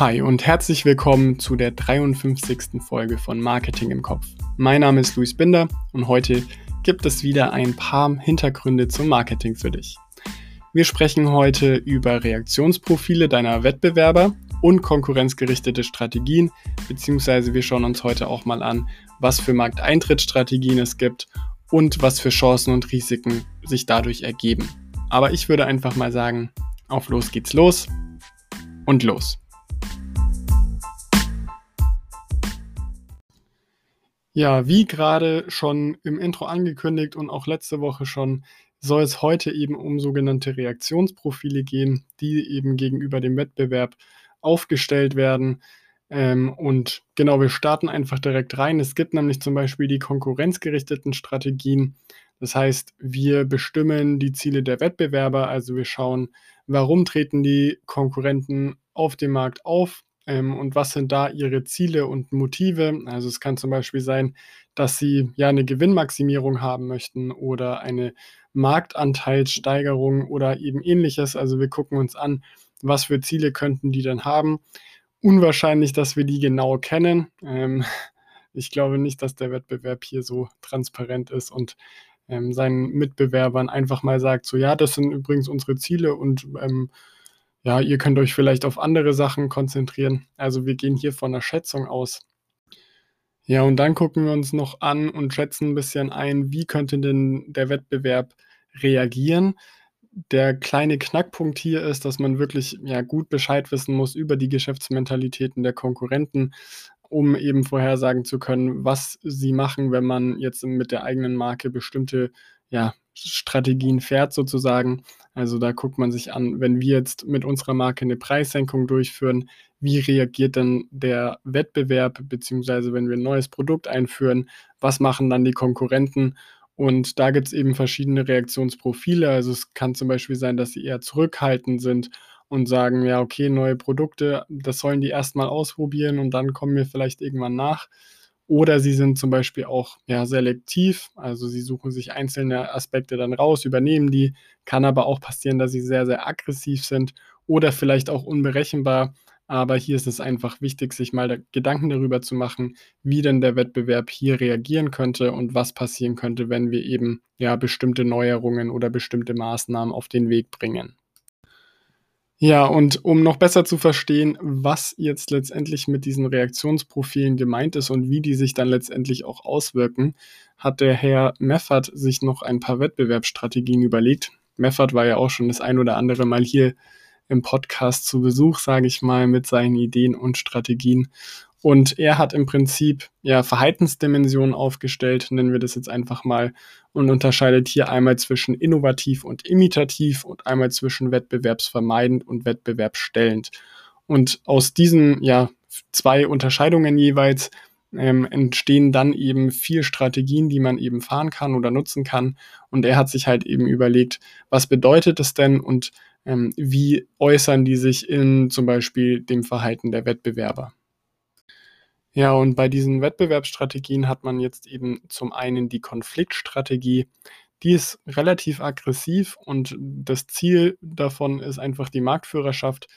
Hi und herzlich willkommen zu der 53. Folge von Marketing im Kopf. Mein Name ist Luis Binder und heute gibt es wieder ein paar Hintergründe zum Marketing für dich. Wir sprechen heute über Reaktionsprofile deiner Wettbewerber und konkurrenzgerichtete Strategien, beziehungsweise wir schauen uns heute auch mal an, was für Markteintrittsstrategien es gibt und was für Chancen und Risiken sich dadurch ergeben. Aber ich würde einfach mal sagen, auf los geht's los und los. Ja, wie gerade schon im Intro angekündigt und auch letzte Woche schon, soll es heute eben um sogenannte Reaktionsprofile gehen, die eben gegenüber dem Wettbewerb aufgestellt werden. Ähm, und genau, wir starten einfach direkt rein. Es gibt nämlich zum Beispiel die konkurrenzgerichteten Strategien. Das heißt, wir bestimmen die Ziele der Wettbewerber. Also wir schauen, warum treten die Konkurrenten auf dem Markt auf ähm, und was sind da ihre Ziele und Motive. Also es kann zum Beispiel sein, dass sie ja eine Gewinnmaximierung haben möchten oder eine Marktanteilssteigerung oder eben ähnliches. Also wir gucken uns an, was für Ziele könnten die denn haben. Unwahrscheinlich, dass wir die genau kennen. Ähm, ich glaube nicht, dass der Wettbewerb hier so transparent ist und ähm, seinen Mitbewerbern einfach mal sagt, so ja, das sind übrigens unsere Ziele und ähm, ja, ihr könnt euch vielleicht auf andere Sachen konzentrieren. Also wir gehen hier von einer Schätzung aus. Ja, und dann gucken wir uns noch an und schätzen ein bisschen ein, wie könnte denn der Wettbewerb reagieren der kleine Knackpunkt hier ist, dass man wirklich ja, gut Bescheid wissen muss über die Geschäftsmentalitäten der Konkurrenten, um eben vorhersagen zu können, was sie machen, wenn man jetzt mit der eigenen Marke bestimmte ja, Strategien fährt sozusagen. Also da guckt man sich an, wenn wir jetzt mit unserer Marke eine Preissenkung durchführen, wie reagiert dann der Wettbewerb, beziehungsweise wenn wir ein neues Produkt einführen, was machen dann die Konkurrenten und da gibt es eben verschiedene Reaktionsprofile. Also es kann zum Beispiel sein, dass sie eher zurückhaltend sind und sagen, ja, okay, neue Produkte, das sollen die erstmal ausprobieren und dann kommen wir vielleicht irgendwann nach. Oder sie sind zum Beispiel auch ja, selektiv, also sie suchen sich einzelne Aspekte dann raus, übernehmen die. Kann aber auch passieren, dass sie sehr, sehr aggressiv sind oder vielleicht auch unberechenbar. Aber hier ist es einfach wichtig, sich mal Gedanken darüber zu machen, wie denn der Wettbewerb hier reagieren könnte und was passieren könnte, wenn wir eben ja bestimmte Neuerungen oder bestimmte Maßnahmen auf den Weg bringen. Ja, und um noch besser zu verstehen, was jetzt letztendlich mit diesen Reaktionsprofilen gemeint ist und wie die sich dann letztendlich auch auswirken, hat der Herr Meffert sich noch ein paar Wettbewerbsstrategien überlegt. Meffert war ja auch schon das ein oder andere Mal hier im Podcast zu Besuch, sage ich mal, mit seinen Ideen und Strategien. Und er hat im Prinzip ja Verhaltensdimensionen aufgestellt, nennen wir das jetzt einfach mal, und unterscheidet hier einmal zwischen innovativ und imitativ und einmal zwischen wettbewerbsvermeidend und wettbewerbsstellend. Und aus diesen ja zwei Unterscheidungen jeweils ähm, entstehen dann eben vier Strategien, die man eben fahren kann oder nutzen kann. Und er hat sich halt eben überlegt, was bedeutet es denn und ähm, wie äußern die sich in zum Beispiel dem Verhalten der Wettbewerber. Ja, und bei diesen Wettbewerbsstrategien hat man jetzt eben zum einen die Konfliktstrategie. Die ist relativ aggressiv und das Ziel davon ist einfach die Marktführerschaft.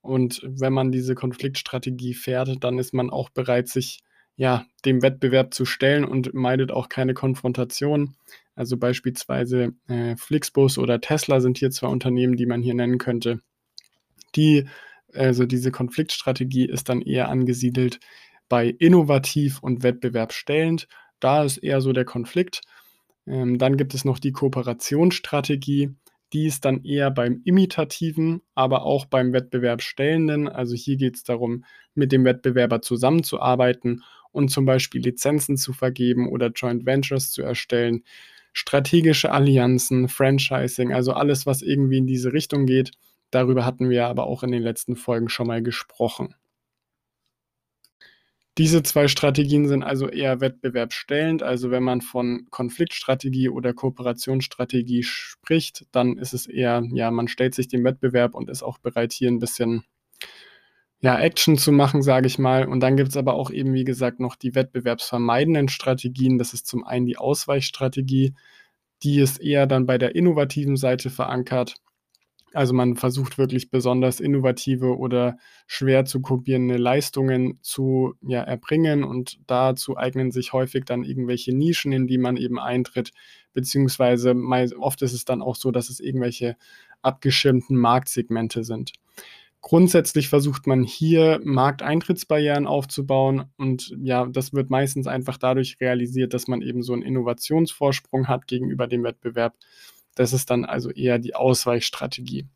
Und wenn man diese Konfliktstrategie fährt, dann ist man auch bereit, sich ja, dem Wettbewerb zu stellen und meidet auch keine Konfrontation. Also beispielsweise äh, Flixbus oder Tesla sind hier zwei Unternehmen, die man hier nennen könnte. Die, also diese Konfliktstrategie ist dann eher angesiedelt bei innovativ und wettbewerbsstellend. Da ist eher so der Konflikt. Ähm, dann gibt es noch die Kooperationsstrategie. Die ist dann eher beim imitativen, aber auch beim Wettbewerbsstellenden. Also hier geht es darum, mit dem Wettbewerber zusammenzuarbeiten und zum Beispiel Lizenzen zu vergeben oder Joint Ventures zu erstellen strategische Allianzen, Franchising, also alles, was irgendwie in diese Richtung geht. Darüber hatten wir aber auch in den letzten Folgen schon mal gesprochen. Diese zwei Strategien sind also eher wettbewerbsstellend. Also wenn man von Konfliktstrategie oder Kooperationsstrategie spricht, dann ist es eher, ja, man stellt sich dem Wettbewerb und ist auch bereit, hier ein bisschen ja, Action zu machen, sage ich mal. Und dann gibt es aber auch eben, wie gesagt, noch die wettbewerbsvermeidenden Strategien. Das ist zum einen die Ausweichstrategie, die ist eher dann bei der innovativen Seite verankert. Also man versucht wirklich besonders innovative oder schwer zu kopierende Leistungen zu ja, erbringen und dazu eignen sich häufig dann irgendwelche Nischen, in die man eben eintritt, beziehungsweise oft ist es dann auch so, dass es irgendwelche abgeschirmten Marktsegmente sind. Grundsätzlich versucht man hier Markteintrittsbarrieren aufzubauen und ja, das wird meistens einfach dadurch realisiert, dass man eben so einen Innovationsvorsprung hat gegenüber dem Wettbewerb das ist dann also eher die Ausweichstrategie.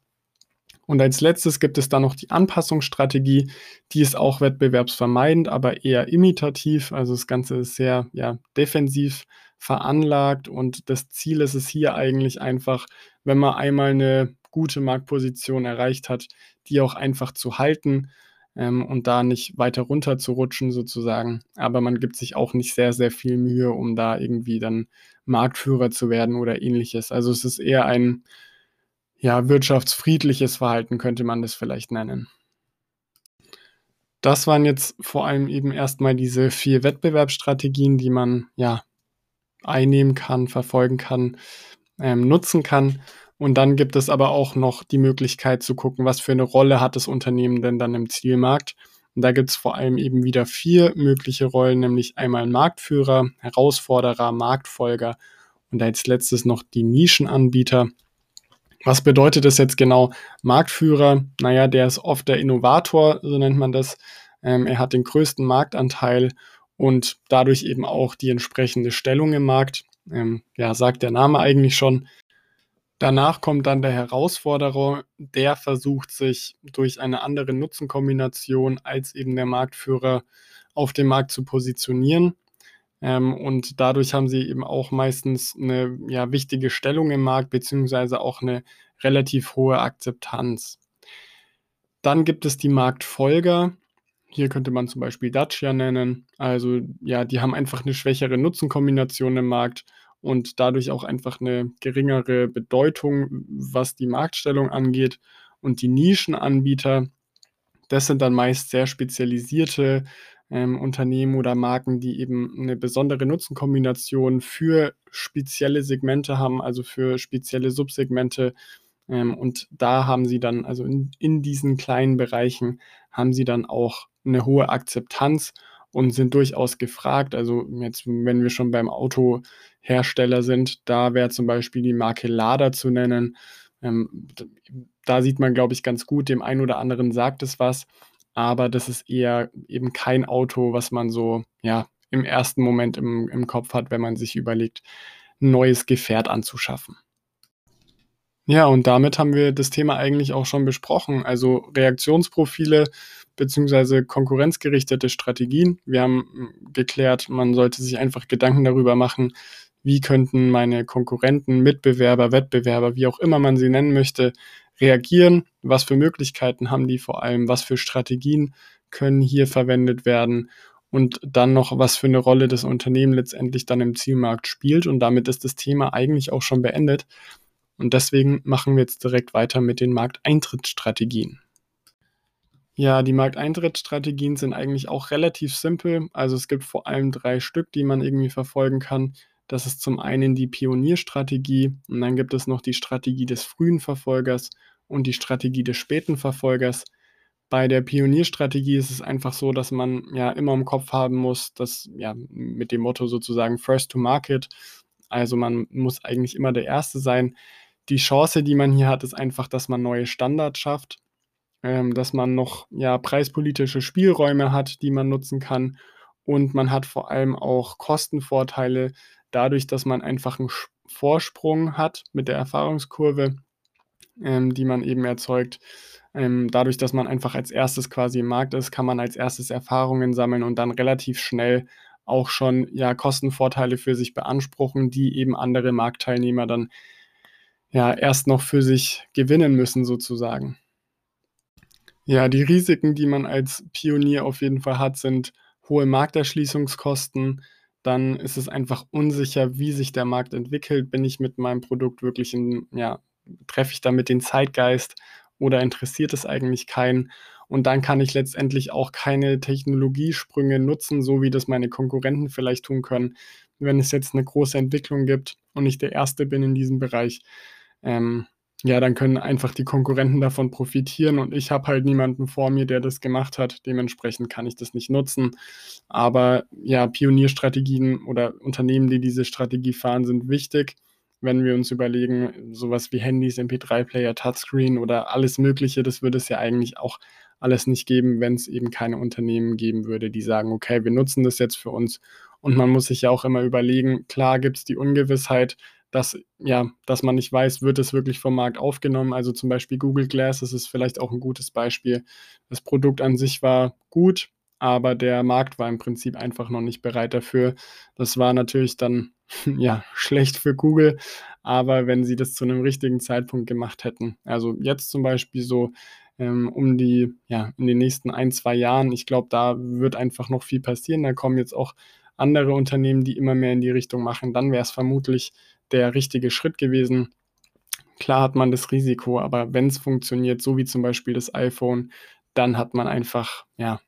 Und als letztes gibt es dann noch die Anpassungsstrategie. Die ist auch wettbewerbsvermeidend, aber eher imitativ. Also das Ganze ist sehr ja, defensiv veranlagt und das Ziel ist es hier eigentlich einfach, wenn man einmal eine gute Marktposition erreicht hat, die auch einfach zu halten ähm, und da nicht weiter runter zu rutschen sozusagen. Aber man gibt sich auch nicht sehr, sehr viel Mühe, um da irgendwie dann Marktführer zu werden oder ähnliches. Also es ist eher ein ja, wirtschaftsfriedliches Verhalten, könnte man das vielleicht nennen. Das waren jetzt vor allem eben erstmal diese vier Wettbewerbsstrategien, die man ja einnehmen kann, verfolgen kann, ähm, nutzen kann. Und dann gibt es aber auch noch die Möglichkeit zu gucken, was für eine Rolle hat das Unternehmen denn dann im Zielmarkt. Und da gibt es vor allem eben wieder vier mögliche Rollen, nämlich einmal Marktführer, Herausforderer, Marktfolger und als letztes noch die Nischenanbieter. Was bedeutet das jetzt genau? Marktführer, naja, der ist oft der Innovator, so nennt man das. Ähm, er hat den größten Marktanteil und dadurch eben auch die entsprechende Stellung im Markt. Ähm, ja, sagt der Name eigentlich schon. Danach kommt dann der Herausforderer, der versucht sich durch eine andere Nutzenkombination als eben der Marktführer auf dem Markt zu positionieren. Ähm, und dadurch haben sie eben auch meistens eine ja, wichtige Stellung im Markt, beziehungsweise auch eine relativ hohe Akzeptanz. Dann gibt es die Marktfolger. Hier könnte man zum Beispiel Dacia nennen. Also ja, die haben einfach eine schwächere Nutzenkombination im Markt und dadurch auch einfach eine geringere Bedeutung, was die Marktstellung angeht. Und die Nischenanbieter, das sind dann meist sehr spezialisierte ähm, Unternehmen oder Marken, die eben eine besondere Nutzenkombination für spezielle Segmente haben, also für spezielle Subsegmente. Ähm, und da haben sie dann, also in, in diesen kleinen Bereichen, haben sie dann auch eine hohe Akzeptanz und sind durchaus gefragt. Also jetzt, wenn wir schon beim Autohersteller sind, da wäre zum Beispiel die Marke Lada zu nennen. Ähm, da sieht man, glaube ich, ganz gut, dem einen oder anderen sagt es was, aber das ist eher eben kein Auto, was man so, ja, im ersten Moment im, im Kopf hat, wenn man sich überlegt, ein neues Gefährt anzuschaffen. Ja, und damit haben wir das Thema eigentlich auch schon besprochen. Also Reaktionsprofile beziehungsweise konkurrenzgerichtete Strategien. Wir haben hm, geklärt, man sollte sich einfach Gedanken darüber machen, wie könnten meine Konkurrenten, Mitbewerber, Wettbewerber, wie auch immer man sie nennen möchte, reagieren, was für Möglichkeiten haben die vor allem, was für Strategien können hier verwendet werden und dann noch, was für eine Rolle das Unternehmen letztendlich dann im Zielmarkt spielt. Und damit ist das Thema eigentlich auch schon beendet. Und deswegen machen wir jetzt direkt weiter mit den Markteintrittsstrategien. Ja, die Markteintrittsstrategien sind eigentlich auch relativ simpel. Also es gibt vor allem drei Stück, die man irgendwie verfolgen kann. Das ist zum einen die Pionierstrategie und dann gibt es noch die Strategie des frühen Verfolgers und die Strategie des späten Verfolgers. Bei der Pionierstrategie ist es einfach so, dass man ja immer im Kopf haben muss, dass ja mit dem Motto sozusagen First to Market, also man muss eigentlich immer der Erste sein, die Chance, die man hier hat, ist einfach, dass man neue Standards schafft, ähm, dass man noch ja, preispolitische Spielräume hat, die man nutzen kann. Und man hat vor allem auch Kostenvorteile dadurch, dass man einfach einen Vorsprung hat mit der Erfahrungskurve, ähm, die man eben erzeugt. Ähm, dadurch, dass man einfach als erstes quasi im Markt ist, kann man als erstes Erfahrungen sammeln und dann relativ schnell auch schon ja Kostenvorteile für sich beanspruchen, die eben andere Marktteilnehmer dann ja erst noch für sich gewinnen müssen, sozusagen. Ja, die Risiken, die man als Pionier auf jeden Fall hat, sind hohe Markterschließungskosten. Dann ist es einfach unsicher, wie sich der Markt entwickelt. Bin ich mit meinem Produkt wirklich in, ja, treffe ich damit den Zeitgeist oder interessiert es eigentlich keinen? Und dann kann ich letztendlich auch keine Technologiesprünge nutzen, so wie das meine Konkurrenten vielleicht tun können. Wenn es jetzt eine große Entwicklung gibt und ich der Erste bin in diesem Bereich, ähm, ja, dann können einfach die Konkurrenten davon profitieren und ich habe halt niemanden vor mir, der das gemacht hat. Dementsprechend kann ich das nicht nutzen. Aber ja, Pionierstrategien oder Unternehmen, die diese Strategie fahren, sind wichtig. Wenn wir uns überlegen, sowas wie Handys, MP3-Player, Touchscreen oder alles Mögliche, das würde es ja eigentlich auch alles nicht geben, wenn es eben keine Unternehmen geben würde, die sagen, okay, wir nutzen das jetzt für uns. Und man muss sich ja auch immer überlegen, klar gibt es die Ungewissheit, dass, ja, dass man nicht weiß, wird es wirklich vom Markt aufgenommen. Also zum Beispiel Google Glass, das ist vielleicht auch ein gutes Beispiel. Das Produkt an sich war gut, aber der Markt war im Prinzip einfach noch nicht bereit dafür. Das war natürlich dann ja schlecht für Google, aber wenn sie das zu einem richtigen Zeitpunkt gemacht hätten, also jetzt zum Beispiel so ähm, um die, ja, in den nächsten ein, zwei Jahren, ich glaube, da wird einfach noch viel passieren. Da kommen jetzt auch andere Unternehmen, die immer mehr in die Richtung machen. Dann wäre es vermutlich der richtige Schritt gewesen. Klar hat man das Risiko, aber wenn es funktioniert, so wie zum Beispiel das iPhone, dann hat man einfach, ja,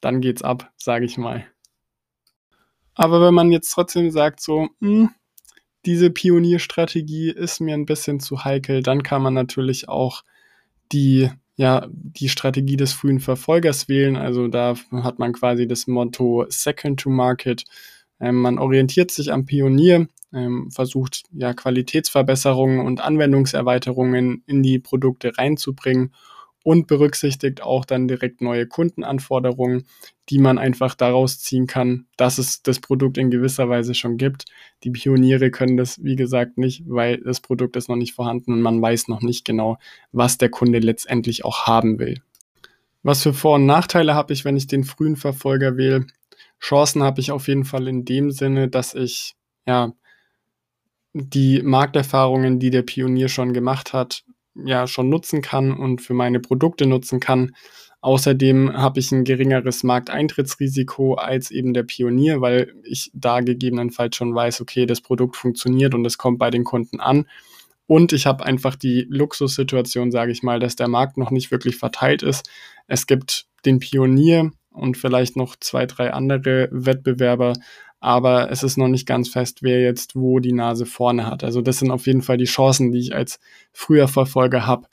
dann geht's ab, sage ich mal. Aber wenn man jetzt trotzdem sagt, so, mh, hm, diese Pionierstrategie ist mir ein bisschen zu heikel, dann kann man natürlich auch die, ja, die Strategie des frühen Verfolgers wählen. Also da hat man quasi das Motto Second to Market. Ähm, man orientiert sich am Pionier, ähm, versucht ja Qualitätsverbesserungen und Anwendungserweiterungen in die Produkte reinzubringen und berücksichtigt auch dann direkt neue Kundenanforderungen, die man einfach daraus ziehen kann, dass es das Produkt in gewisser Weise schon gibt. Die Pioniere können das, wie gesagt, nicht, weil das Produkt ist noch nicht vorhanden und man weiß noch nicht genau, was der Kunde letztendlich auch haben will. Was für Vor- und Nachteile habe ich, wenn ich den frühen Verfolger wähle? Chancen habe ich auf jeden Fall in dem Sinne, dass ich ja die Markterfahrungen, die der Pionier schon gemacht hat, ja schon nutzen kann und für meine Produkte nutzen kann. Außerdem habe ich ein geringeres Markteintrittsrisiko als eben der Pionier, weil ich da gegebenenfalls schon weiß, okay, das Produkt funktioniert und es kommt bei den Kunden an. Und ich habe einfach die Luxussituation, sage ich mal, dass der Markt noch nicht wirklich verteilt ist. Es gibt den Pionier und vielleicht noch zwei, drei andere Wettbewerber, aber es ist noch nicht ganz fest, wer jetzt wo die Nase vorne hat. Also das sind auf jeden Fall die Chancen, die ich als früher Verfolger habe.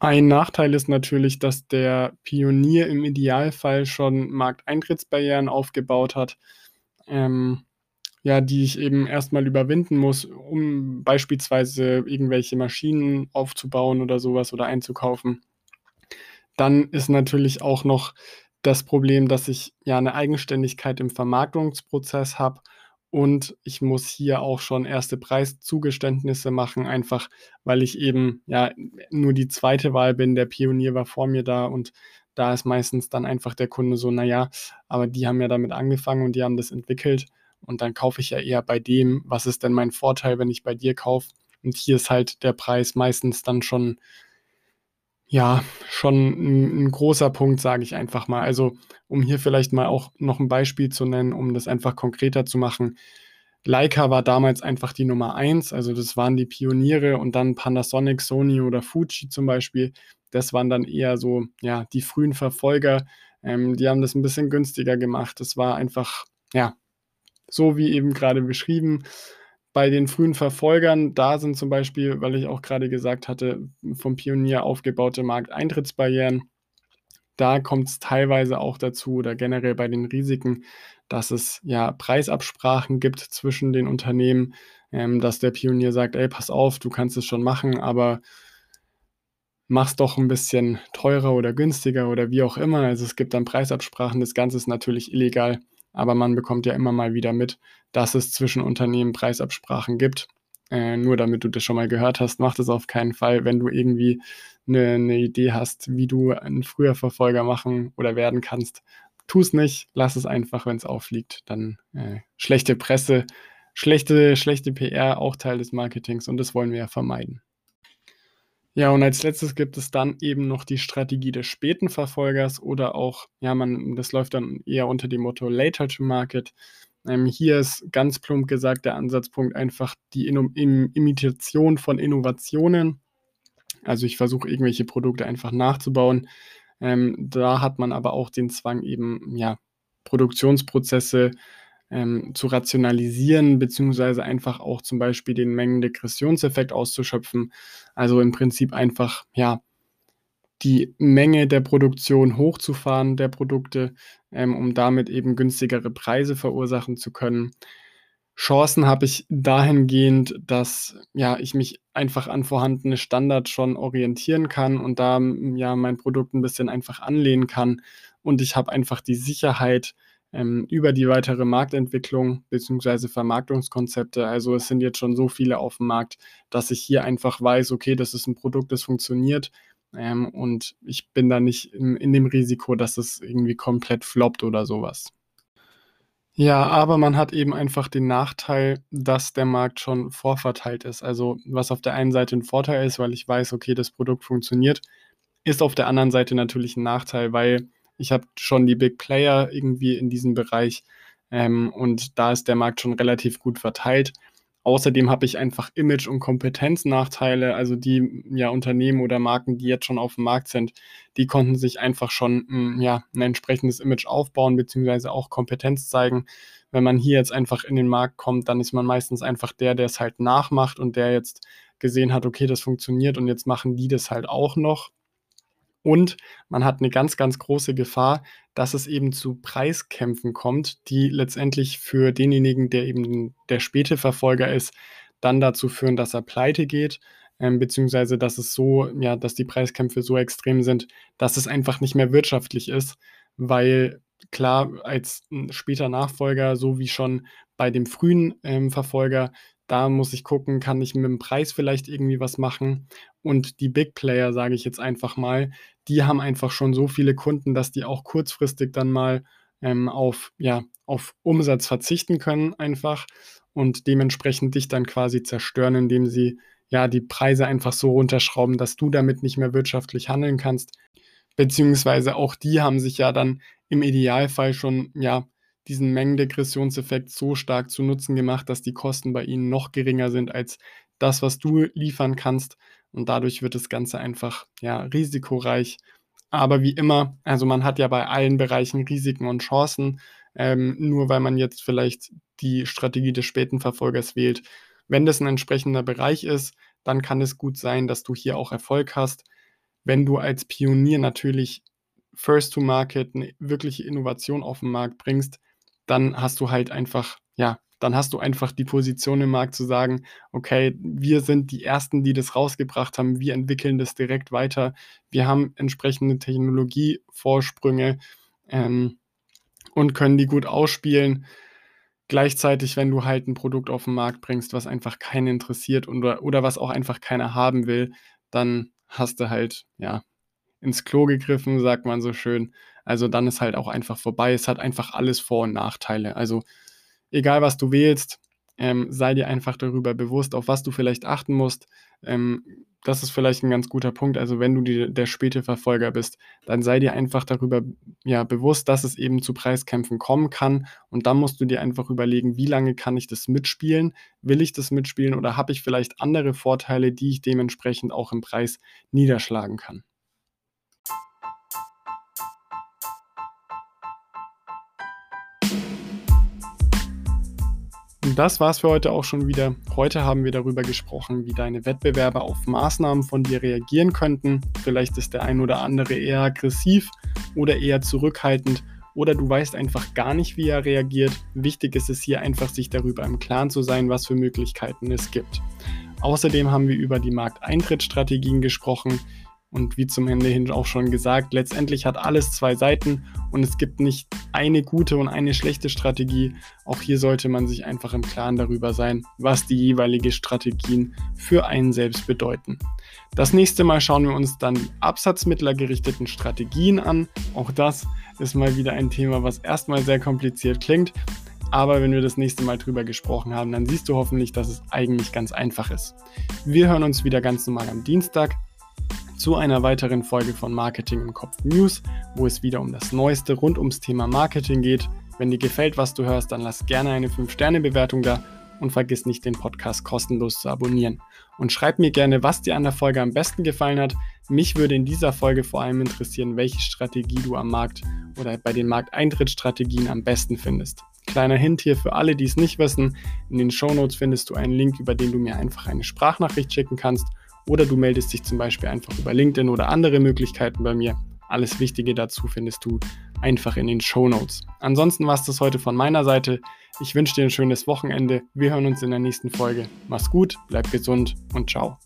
Ein Nachteil ist natürlich, dass der Pionier im Idealfall schon Markteintrittsbarrieren aufgebaut hat, ähm, ja, die ich eben erstmal überwinden muss, um beispielsweise irgendwelche Maschinen aufzubauen oder sowas oder einzukaufen. Dann ist natürlich auch noch das Problem, dass ich ja eine Eigenständigkeit im Vermarktungsprozess habe und ich muss hier auch schon erste Preiszugeständnisse machen, einfach weil ich eben ja nur die zweite Wahl bin. Der Pionier war vor mir da und da ist meistens dann einfach der Kunde so, naja, aber die haben ja damit angefangen und die haben das entwickelt und dann kaufe ich ja eher bei dem. Was ist denn mein Vorteil, wenn ich bei dir kaufe? Und hier ist halt der Preis meistens dann schon ja, schon ein 'n großer Punkt, sage ich einfach mal. Also, um hier vielleicht mal auch noch ein Beispiel zu nennen, um das einfach konkreter zu machen. Leica war damals einfach die Nummer eins, also das waren die Pioniere und dann Panasonic, Sony oder Fuji zum Beispiel, das waren dann eher so, ja, die frühen Verfolger. Ähm, die haben das ein bisschen günstiger gemacht. Das war einfach, ja, so wie eben gerade beschrieben bei den frühen Verfolgern, da sind zum Beispiel, weil ich auch gerade gesagt hatte, vom Pionier aufgebaute Markteintrittsbarrieren. Da kommt es teilweise auch dazu oder generell bei den Risiken, dass es ja Preisabsprachen gibt zwischen den Unternehmen, ähm, dass der Pionier sagt, ey, pass auf, du kannst es schon machen, aber mach's doch ein bisschen teurer oder günstiger oder wie auch immer. Also es gibt dann Preisabsprachen, das Ganze ist natürlich illegal aber man bekommt ja immer mal wieder mit, dass es zwischen Unternehmen Preisabsprachen gibt. Äh, nur damit du das schon mal gehört hast, mach das auf keinen Fall, wenn du irgendwie eine, eine Idee hast, wie du einen früher Verfolger machen oder werden kannst. Tu es nicht, lass es einfach, wenn es auffliegt. Dann äh, schlechte Presse, schlechte, schlechte PR, auch Teil des Marketings und das wollen wir ja vermeiden. Ja, und als Letztes gibt es dann eben noch die Strategie des späten Verfolgers oder auch, ja, man, das läuft dann eher unter dem Motto Later to Market. Ähm, hier ist ganz plump gesagt der Ansatzpunkt einfach die Inno Im Imitation von Innovationen. Also ich versuche irgendwelche Produkte einfach nachzubauen. Ähm, da hat man aber auch den Zwang eben, ja, Produktionsprozesse ähm, zu rationalisieren, beziehungsweise einfach auch zum Beispiel den Mengendegressionseffekt auszuschöpfen. Also im Prinzip einfach, ja, die Menge der Produktion hochzufahren der Produkte, ähm, um damit eben günstigere Preise verursachen zu können. Chancen habe ich dahingehend, dass ja, ich mich einfach an vorhandene Standards schon orientieren kann und da ja mein Produkt ein bisschen einfach anlehnen kann. Und ich habe einfach die Sicherheit ähm, über die weitere Marktentwicklung bzw. Vermarktungskonzepte. Also es sind jetzt schon so viele auf dem Markt, dass ich hier einfach weiß, okay, das ist ein Produkt, das funktioniert. Ähm, und ich bin da nicht in, in dem Risiko, dass es irgendwie komplett floppt oder sowas. Ja, aber man hat eben einfach den Nachteil, dass der Markt schon vorverteilt ist. Also was auf der einen Seite ein Vorteil ist, weil ich weiß, okay, das Produkt funktioniert, ist auf der anderen Seite natürlich ein Nachteil, weil ich habe schon die Big Player irgendwie in diesem Bereich ähm, und da ist der Markt schon relativ gut verteilt. Außerdem habe ich einfach Image- und Kompetenznachteile. Also die ja, Unternehmen oder Marken, die jetzt schon auf dem Markt sind, die konnten sich einfach schon hm, ja, ein entsprechendes Image aufbauen, beziehungsweise auch Kompetenz zeigen. Wenn man hier jetzt einfach in den Markt kommt, dann ist man meistens einfach der, der es halt nachmacht und der jetzt gesehen hat, okay, das funktioniert und jetzt machen die das halt auch noch. Und man hat eine ganz, ganz große Gefahr, dass es eben zu Preiskämpfen kommt, die letztendlich für denjenigen, der eben der späte Verfolger ist, dann dazu führen, dass er pleite geht, ähm, beziehungsweise dass es so, ja, dass die Preiskämpfe so extrem sind, dass es einfach nicht mehr wirtschaftlich ist, weil klar, als später Nachfolger, so wie schon bei dem frühen ähm, Verfolger, da muss ich gucken, kann ich mit dem Preis vielleicht irgendwie was machen. Und die Big Player, sage ich jetzt einfach mal, die haben einfach schon so viele Kunden, dass die auch kurzfristig dann mal ähm, auf, ja, auf Umsatz verzichten können einfach und dementsprechend dich dann quasi zerstören, indem sie ja die Preise einfach so runterschrauben, dass du damit nicht mehr wirtschaftlich handeln kannst. Beziehungsweise auch die haben sich ja dann im Idealfall schon ja diesen Mengendegressionseffekt so stark zu Nutzen gemacht, dass die Kosten bei ihnen noch geringer sind als das, was du liefern kannst. Und dadurch wird das Ganze einfach ja, risikoreich. Aber wie immer, also man hat ja bei allen Bereichen Risiken und Chancen, ähm, nur weil man jetzt vielleicht die Strategie des späten Verfolgers wählt. Wenn das ein entsprechender Bereich ist, dann kann es gut sein, dass du hier auch Erfolg hast. Wenn du als Pionier natürlich First to Market eine wirkliche Innovation auf den Markt bringst, dann hast du halt einfach, ja, dann hast du einfach die Position im Markt zu sagen, okay, wir sind die Ersten, die das rausgebracht haben, wir entwickeln das direkt weiter, wir haben entsprechende Technologievorsprünge ähm, und können die gut ausspielen. Gleichzeitig, wenn du halt ein Produkt auf den Markt bringst, was einfach keinen interessiert oder, oder was auch einfach keiner haben will, dann hast du halt, ja, ins Klo gegriffen, sagt man so schön. Also dann ist halt auch einfach vorbei. Es hat einfach alles Vor- und Nachteile. Also egal, was du wählst, ähm, sei dir einfach darüber bewusst, auf was du vielleicht achten musst. Ähm, das ist vielleicht ein ganz guter Punkt. Also wenn du die, der späte Verfolger bist, dann sei dir einfach darüber ja, bewusst, dass es eben zu Preiskämpfen kommen kann. Und dann musst du dir einfach überlegen, wie lange kann ich das mitspielen? Will ich das mitspielen oder habe ich vielleicht andere Vorteile, die ich dementsprechend auch im Preis niederschlagen kann? Das war's für heute auch schon wieder. Heute haben wir darüber gesprochen, wie deine Wettbewerber auf Maßnahmen von dir reagieren könnten. Vielleicht ist der ein oder andere eher aggressiv oder eher zurückhaltend oder du weißt einfach gar nicht, wie er reagiert. Wichtig ist es hier einfach, sich darüber im Klaren zu sein, was für Möglichkeiten es gibt. Außerdem haben wir über die Markteintrittsstrategien gesprochen, und wie zum Ende hin auch schon gesagt, letztendlich hat alles zwei Seiten und es gibt nicht eine gute und eine schlechte Strategie. Auch hier sollte man sich einfach im Klaren darüber sein, was die jeweiligen Strategien für einen selbst bedeuten. Das nächste Mal schauen wir uns dann die absatzmittlergerichteten Strategien an. Auch das ist mal wieder ein Thema, was erstmal sehr kompliziert klingt. Aber wenn wir das nächste Mal drüber gesprochen haben, dann siehst du hoffentlich, dass es eigentlich ganz einfach ist. Wir hören uns wieder ganz normal am Dienstag zu einer weiteren Folge von Marketing im Kopf News, wo es wieder um das Neueste rund ums Thema Marketing geht. Wenn dir gefällt, was du hörst, dann lass gerne eine 5-Sterne-Bewertung da und vergiss nicht, den Podcast kostenlos zu abonnieren. Und schreib mir gerne, was dir an der Folge am besten gefallen hat. Mich würde in dieser Folge vor allem interessieren, welche Strategie du am Markt oder bei den Markteintrittsstrategien am besten findest. Kleiner Hint hier für alle, die es nicht wissen. In den Show Notes findest du einen Link, über den du mir einfach eine Sprachnachricht schicken kannst oder du meldest dich zum Beispiel einfach über LinkedIn oder andere Möglichkeiten bei mir. Alles Wichtige dazu findest du einfach in den Show Notes. Ansonsten war es das heute von meiner Seite. Ich wünsche dir ein schönes Wochenende. Wir hören uns in der nächsten Folge. Mach's gut, bleib gesund und ciao.